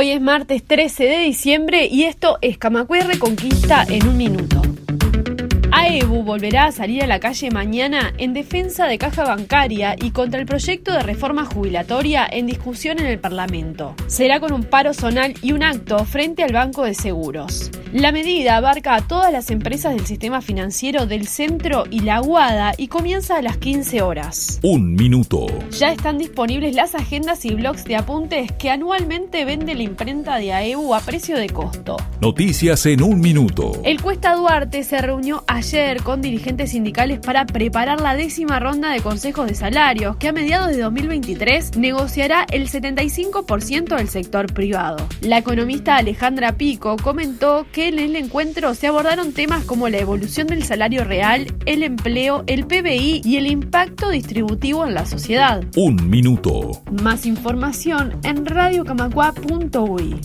Hoy es martes 13 de diciembre y esto es Camacue Reconquista en un minuto. AEBU volverá a salir a la calle mañana en defensa de caja bancaria y contra el proyecto de reforma jubilatoria en discusión en el Parlamento. Será con un paro zonal y un acto frente al Banco de Seguros. La medida abarca a todas las empresas del sistema financiero del centro y la Aguada y comienza a las 15 horas. Un minuto. Ya están disponibles las agendas y blogs de apuntes que anualmente vende la imprenta de AEBU a precio de costo. Noticias en un minuto. El Cuesta Duarte se reunió ayer con dirigentes sindicales para preparar la décima ronda de consejos de salarios que a mediados de 2023 negociará el 75% del sector privado. La economista Alejandra Pico comentó que en el encuentro se abordaron temas como la evolución del salario real, el empleo, el PBI y el impacto distributivo en la sociedad. Un minuto. Más información en radiocamacua.uy.